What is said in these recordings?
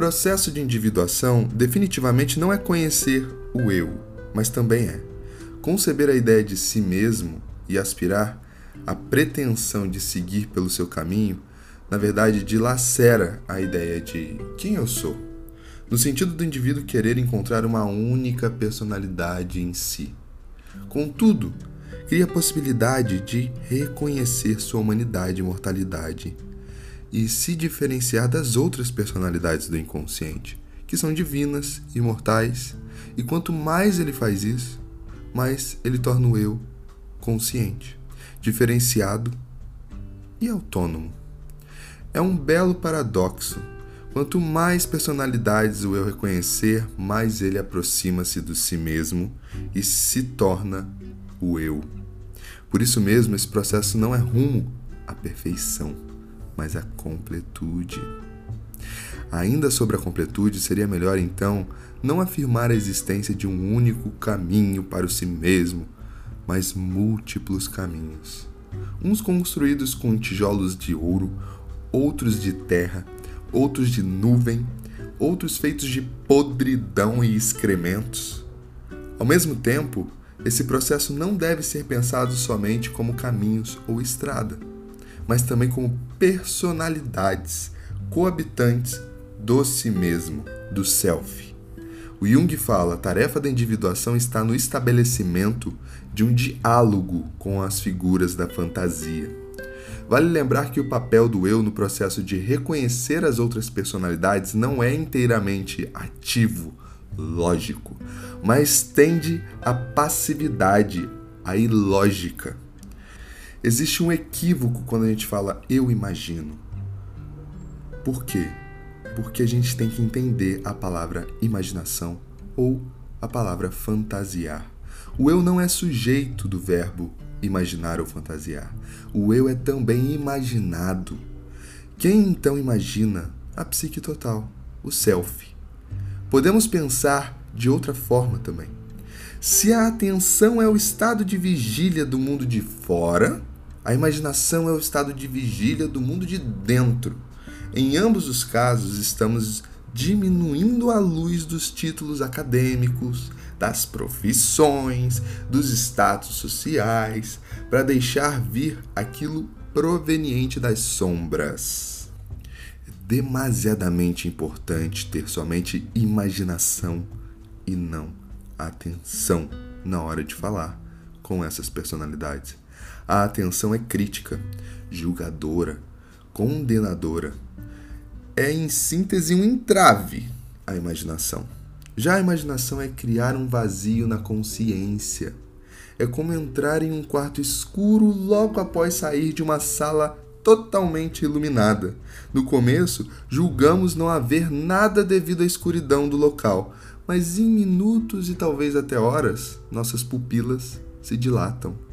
processo de individuação definitivamente não é conhecer o eu, mas também é conceber a ideia de si mesmo e aspirar à pretensão de seguir pelo seu caminho, na verdade, dilacera a ideia de quem eu sou, no sentido do indivíduo querer encontrar uma única personalidade em si. Contudo, cria a possibilidade de reconhecer sua humanidade e mortalidade e se diferenciar das outras personalidades do inconsciente, que são divinas, imortais, e quanto mais ele faz isso, mais ele torna o eu consciente, diferenciado e autônomo. É um belo paradoxo. Quanto mais personalidades o eu reconhecer, mais ele aproxima-se do si mesmo e se torna o eu. Por isso mesmo, esse processo não é rumo à perfeição mas a completude. Ainda sobre a completude, seria melhor então não afirmar a existência de um único caminho para o si mesmo, mas múltiplos caminhos. Uns construídos com tijolos de ouro, outros de terra, outros de nuvem, outros feitos de podridão e excrementos. Ao mesmo tempo, esse processo não deve ser pensado somente como caminhos ou estrada mas também como personalidades coabitantes do si mesmo, do self. O Jung fala: a tarefa da individuação está no estabelecimento de um diálogo com as figuras da fantasia. Vale lembrar que o papel do eu no processo de reconhecer as outras personalidades não é inteiramente ativo, lógico, mas tende à passividade, à ilógica. Existe um equívoco quando a gente fala eu imagino. Por quê? Porque a gente tem que entender a palavra imaginação ou a palavra fantasiar. O eu não é sujeito do verbo imaginar ou fantasiar. O eu é também imaginado. Quem então imagina a psique total, o self? Podemos pensar de outra forma também. Se a atenção é o estado de vigília do mundo de fora, a imaginação é o estado de vigília do mundo de dentro. Em ambos os casos, estamos diminuindo a luz dos títulos acadêmicos, das profissões, dos status sociais, para deixar vir aquilo proveniente das sombras. É demasiadamente importante ter somente imaginação e não atenção na hora de falar com essas personalidades. A atenção é crítica, julgadora, condenadora. É, em síntese, um entrave à imaginação. Já a imaginação é criar um vazio na consciência. É como entrar em um quarto escuro logo após sair de uma sala totalmente iluminada. No começo, julgamos não haver nada devido à escuridão do local, mas em minutos e talvez até horas, nossas pupilas se dilatam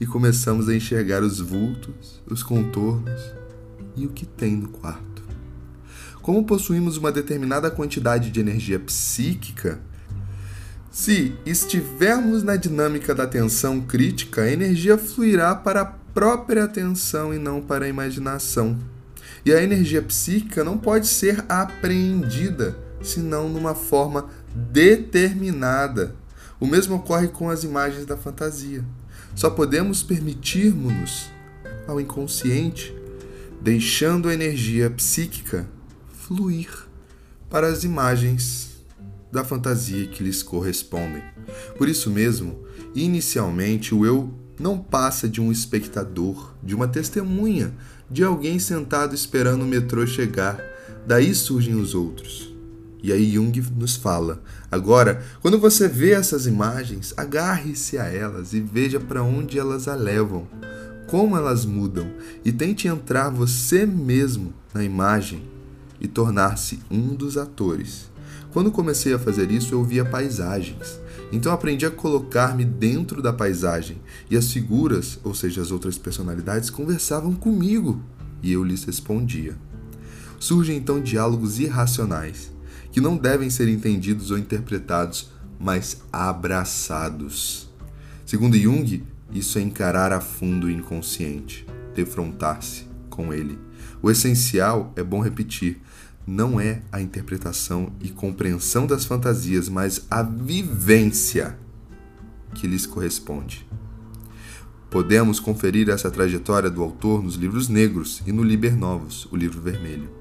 e começamos a enxergar os vultos, os contornos e o que tem no quarto. Como possuímos uma determinada quantidade de energia psíquica, se estivermos na dinâmica da atenção crítica, a energia fluirá para a própria atenção e não para a imaginação. E a energia psíquica não pode ser apreendida senão numa forma determinada. O mesmo ocorre com as imagens da fantasia. Só podemos permitirmos-nos ao inconsciente, deixando a energia psíquica fluir para as imagens da fantasia que lhes correspondem. Por isso mesmo, inicialmente o eu não passa de um espectador, de uma testemunha, de alguém sentado esperando o metrô chegar. Daí surgem os outros. E aí Jung nos fala: agora, quando você vê essas imagens, agarre-se a elas e veja para onde elas a levam, como elas mudam, e tente entrar você mesmo na imagem e tornar-se um dos atores. Quando comecei a fazer isso, eu via paisagens. Então aprendi a colocar-me dentro da paisagem e as figuras, ou seja, as outras personalidades, conversavam comigo e eu lhes respondia. Surgem então diálogos irracionais que não devem ser entendidos ou interpretados, mas abraçados. Segundo Jung, isso é encarar a fundo o inconsciente, defrontar-se com ele. O essencial, é bom repetir, não é a interpretação e compreensão das fantasias, mas a vivência que lhes corresponde. Podemos conferir essa trajetória do autor nos livros negros e no Liber Novos, o livro vermelho.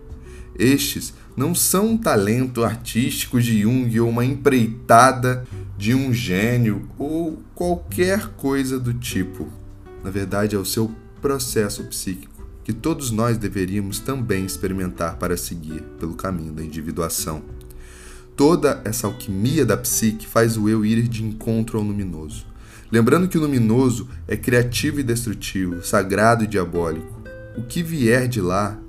Estes não são um talento artístico de Jung ou uma empreitada de um gênio ou qualquer coisa do tipo. Na verdade, é o seu processo psíquico que todos nós deveríamos também experimentar para seguir pelo caminho da individuação. Toda essa alquimia da psique faz o eu ir de encontro ao luminoso Lembrando que o luminoso é criativo e destrutivo, sagrado e diabólico. O que vier de lá,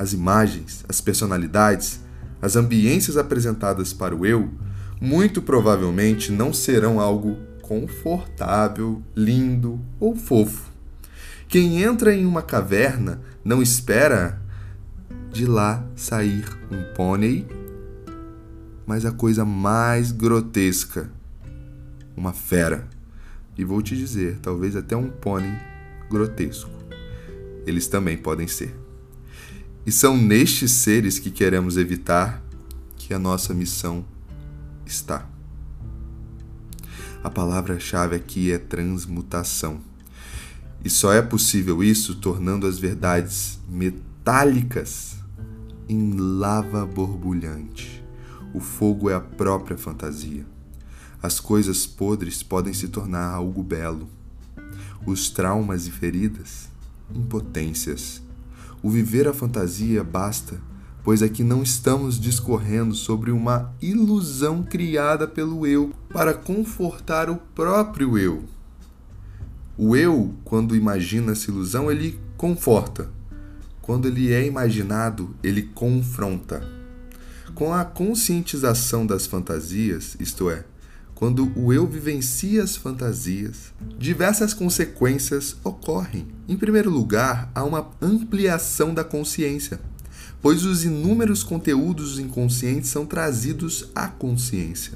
as imagens, as personalidades, as ambiências apresentadas para o eu, muito provavelmente não serão algo confortável, lindo ou fofo. Quem entra em uma caverna não espera de lá sair um pônei, mas a coisa mais grotesca, uma fera. E vou te dizer, talvez até um pônei grotesco. Eles também podem ser. E são nestes seres que queremos evitar que a nossa missão está. A palavra-chave aqui é transmutação. E só é possível isso tornando as verdades metálicas em lava borbulhante. O fogo é a própria fantasia. As coisas podres podem se tornar algo belo. Os traumas e feridas, impotências. O viver a fantasia basta, pois aqui não estamos discorrendo sobre uma ilusão criada pelo eu para confortar o próprio eu. O eu, quando imagina essa ilusão, ele conforta. Quando ele é imaginado, ele confronta. Com a conscientização das fantasias, isto é, quando o eu vivencia as fantasias, diversas consequências ocorrem. Em primeiro lugar, há uma ampliação da consciência, pois os inúmeros conteúdos inconscientes são trazidos à consciência.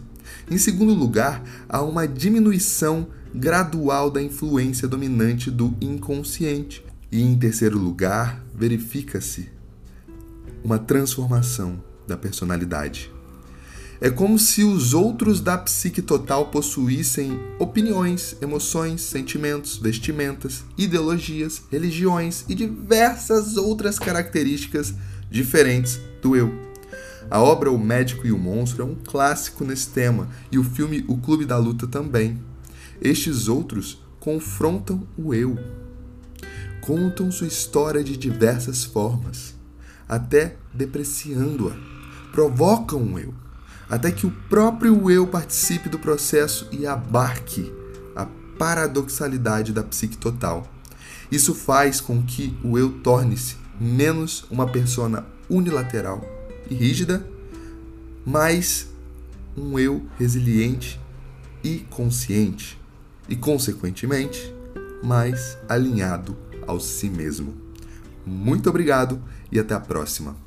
Em segundo lugar, há uma diminuição gradual da influência dominante do inconsciente. E em terceiro lugar, verifica-se uma transformação da personalidade. É como se os outros da psique total possuíssem opiniões, emoções, sentimentos, vestimentas, ideologias, religiões e diversas outras características diferentes do eu. A obra O Médico e o Monstro é um clássico nesse tema e o filme O Clube da Luta também. Estes outros confrontam o eu, contam sua história de diversas formas, até depreciando-a, provocam o eu até que o próprio eu participe do processo e abarque a paradoxalidade da psique total. Isso faz com que o eu torne-se menos uma persona unilateral e rígida, mais um eu resiliente e consciente, e consequentemente mais alinhado ao si mesmo. Muito obrigado e até a próxima.